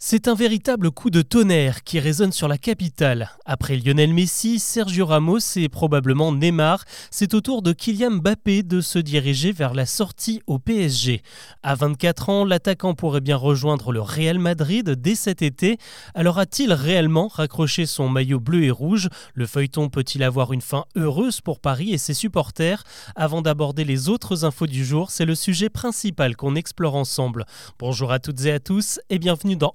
C'est un véritable coup de tonnerre qui résonne sur la capitale. Après Lionel Messi, Sergio Ramos et probablement Neymar, c'est au tour de Kylian Mbappé de se diriger vers la sortie au PSG. À 24 ans, l'attaquant pourrait bien rejoindre le Real Madrid dès cet été. Alors a-t-il réellement raccroché son maillot bleu et rouge? Le feuilleton peut-il avoir une fin heureuse pour Paris et ses supporters? Avant d'aborder les autres infos du jour, c'est le sujet principal qu'on explore ensemble. Bonjour à toutes et à tous et bienvenue dans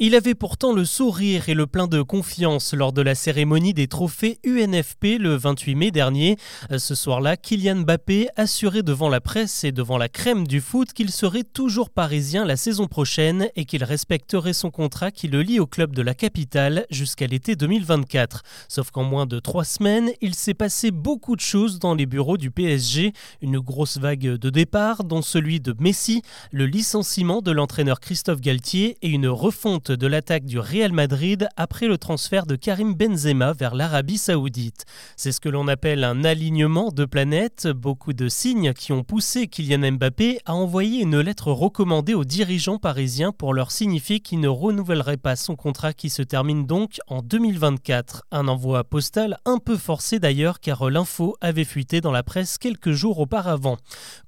il avait pourtant le sourire et le plein de confiance lors de la cérémonie des trophées UNFP le 28 mai dernier. Ce soir-là, Kylian Mbappé assurait devant la presse et devant la crème du foot qu'il serait toujours parisien la saison prochaine et qu'il respecterait son contrat qui le lie au club de la capitale jusqu'à l'été 2024. Sauf qu'en moins de trois semaines, il s'est passé beaucoup de choses dans les bureaux du PSG. Une grosse vague de départ, dont celui de Messi, le licenciement de l'entraîneur Christophe Galtier et une refonte de l'attaque du Real Madrid après le transfert de Karim Benzema vers l'Arabie saoudite. C'est ce que l'on appelle un alignement de planètes, beaucoup de signes qui ont poussé Kylian Mbappé à envoyer une lettre recommandée aux dirigeants parisiens pour leur signifier qu'il ne renouvellerait pas son contrat qui se termine donc en 2024. Un envoi postal un peu forcé d'ailleurs car l'info avait fuité dans la presse quelques jours auparavant.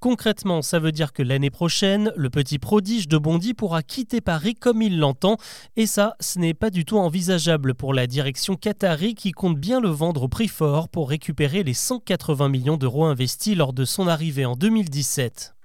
Concrètement, ça veut dire que l'année prochaine, le petit prodige de Bondy pourra quitter Paris comme il l'entend et ça, ce n'est pas du tout envisageable pour la direction qatari qui compte bien le vendre au prix fort pour récupérer les 180 millions d'euros investis lors de son arrivée en 2017.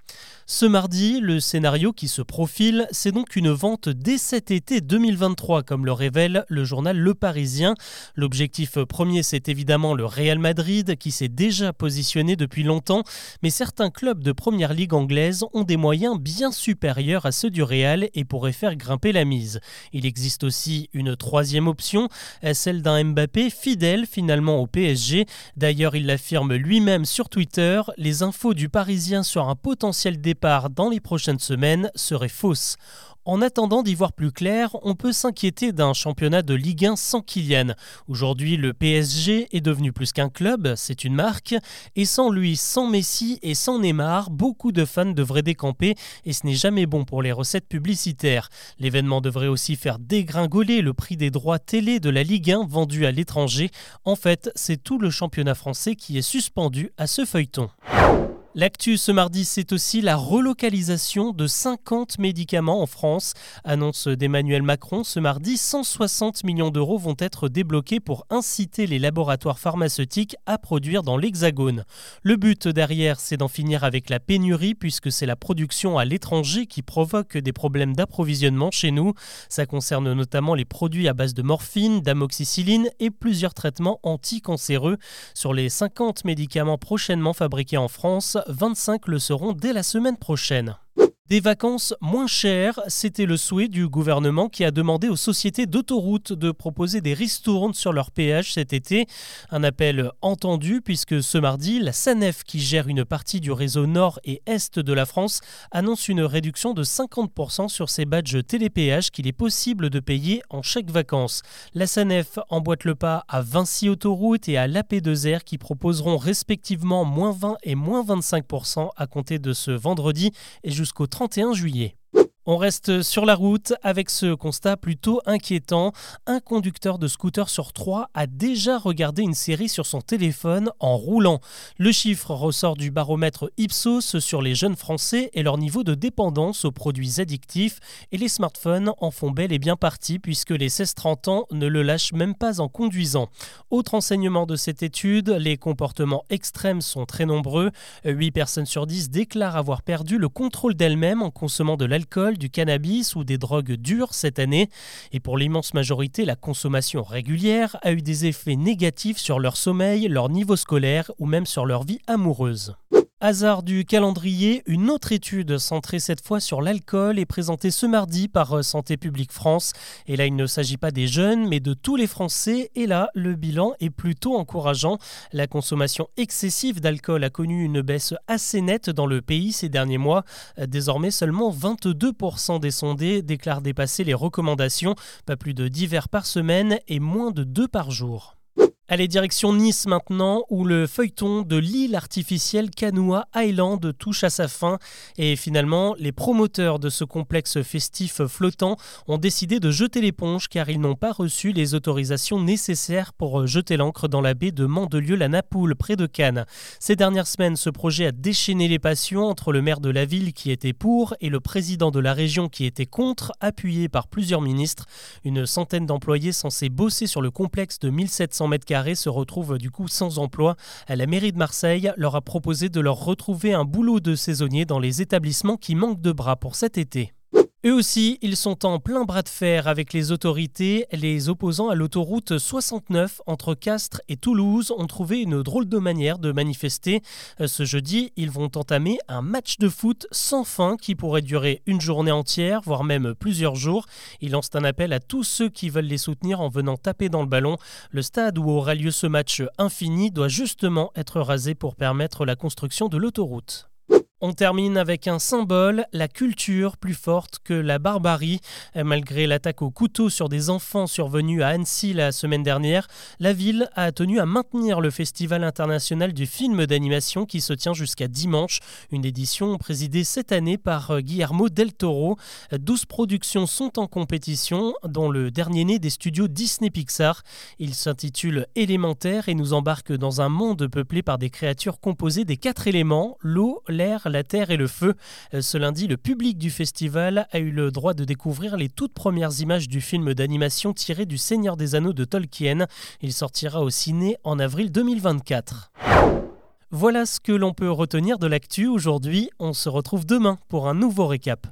Ce mardi, le scénario qui se profile, c'est donc une vente dès cet été 2023, comme le révèle le journal Le Parisien. L'objectif premier, c'est évidemment le Real Madrid, qui s'est déjà positionné depuis longtemps, mais certains clubs de première ligue anglaise ont des moyens bien supérieurs à ceux du Real et pourraient faire grimper la mise. Il existe aussi une troisième option, celle d'un Mbappé fidèle finalement au PSG. D'ailleurs, il l'affirme lui-même sur Twitter, les infos du Parisien sur un potentiel dans les prochaines semaines serait fausse. En attendant d'y voir plus clair, on peut s'inquiéter d'un championnat de Ligue 1 sans Kylian. Aujourd'hui, le PSG est devenu plus qu'un club, c'est une marque, et sans lui, sans Messi et sans Neymar, beaucoup de fans devraient décamper, et ce n'est jamais bon pour les recettes publicitaires. L'événement devrait aussi faire dégringoler le prix des droits télé de la Ligue 1 vendus à l'étranger. En fait, c'est tout le championnat français qui est suspendu à ce feuilleton. L'actu ce mardi, c'est aussi la relocalisation de 50 médicaments en France. Annonce d'Emmanuel Macron ce mardi, 160 millions d'euros vont être débloqués pour inciter les laboratoires pharmaceutiques à produire dans l'Hexagone. Le but derrière, c'est d'en finir avec la pénurie puisque c'est la production à l'étranger qui provoque des problèmes d'approvisionnement chez nous. Ça concerne notamment les produits à base de morphine, d'amoxicilline et plusieurs traitements anticancéreux. Sur les 50 médicaments prochainement fabriqués en France, 25 le seront dès la semaine prochaine. Des vacances moins chères, c'était le souhait du gouvernement qui a demandé aux sociétés d'autoroutes de proposer des ristournes sur leur péage cet été. Un appel entendu puisque ce mardi, la SANEF qui gère une partie du réseau nord et est de la France annonce une réduction de 50% sur ses badges télépéage qu'il est possible de payer en chèque vacances. La SANEF emboîte le pas à Vinci Autoroute et à l'AP2R qui proposeront respectivement moins 20 et moins 25% à compter de ce vendredi et jusqu'au 30 31 juillet. On reste sur la route avec ce constat plutôt inquiétant. Un conducteur de scooter sur trois a déjà regardé une série sur son téléphone en roulant. Le chiffre ressort du baromètre Ipsos sur les jeunes Français et leur niveau de dépendance aux produits addictifs. Et les smartphones en font bel et bien partie puisque les 16-30 ans ne le lâchent même pas en conduisant. Autre enseignement de cette étude, les comportements extrêmes sont très nombreux. 8 personnes sur 10 déclarent avoir perdu le contrôle d'elles-mêmes en consommant de l'alcool du cannabis ou des drogues dures cette année. Et pour l'immense majorité, la consommation régulière a eu des effets négatifs sur leur sommeil, leur niveau scolaire ou même sur leur vie amoureuse. Hasard du calendrier, une autre étude centrée cette fois sur l'alcool est présentée ce mardi par euh, Santé publique France. Et là, il ne s'agit pas des jeunes, mais de tous les Français. Et là, le bilan est plutôt encourageant. La consommation excessive d'alcool a connu une baisse assez nette dans le pays ces derniers mois. Euh, désormais, seulement 22% des sondés déclarent dépasser les recommandations, pas plus de 10 verres par semaine et moins de 2 par jour. Allez, direction Nice maintenant, où le feuilleton de l'île artificielle Canoa Island touche à sa fin. Et finalement, les promoteurs de ce complexe festif flottant ont décidé de jeter l'éponge car ils n'ont pas reçu les autorisations nécessaires pour jeter l'ancre dans la baie de Mandelieu-la-Napoule, près de Cannes. Ces dernières semaines, ce projet a déchaîné les passions entre le maire de la ville qui était pour et le président de la région qui était contre, appuyé par plusieurs ministres. Une centaine d'employés censés bosser sur le complexe de 1700 m2 se retrouvent du coup sans emploi. La mairie de Marseille leur a proposé de leur retrouver un boulot de saisonnier dans les établissements qui manquent de bras pour cet été. Eux aussi, ils sont en plein bras de fer avec les autorités. Les opposants à l'autoroute 69 entre Castres et Toulouse ont trouvé une drôle de manière de manifester. Euh, ce jeudi, ils vont entamer un match de foot sans fin qui pourrait durer une journée entière, voire même plusieurs jours. Ils lancent un appel à tous ceux qui veulent les soutenir en venant taper dans le ballon. Le stade où aura lieu ce match infini doit justement être rasé pour permettre la construction de l'autoroute. On termine avec un symbole, la culture plus forte que la barbarie. Malgré l'attaque au couteau sur des enfants survenue à Annecy la semaine dernière, la ville a tenu à maintenir le Festival international du film d'animation qui se tient jusqu'à dimanche, une édition présidée cette année par Guillermo del Toro. 12 productions sont en compétition, dont le dernier né des studios Disney Pixar. Il s'intitule Élémentaire et nous embarque dans un monde peuplé par des créatures composées des quatre éléments, l'eau, l'air, la terre et le feu. Euh, ce lundi, le public du festival a eu le droit de découvrir les toutes premières images du film d'animation tiré du Seigneur des Anneaux de Tolkien. Il sortira au ciné en avril 2024. Voilà ce que l'on peut retenir de l'actu aujourd'hui. On se retrouve demain pour un nouveau récap.